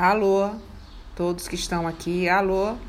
Alô, todos que estão aqui, alô.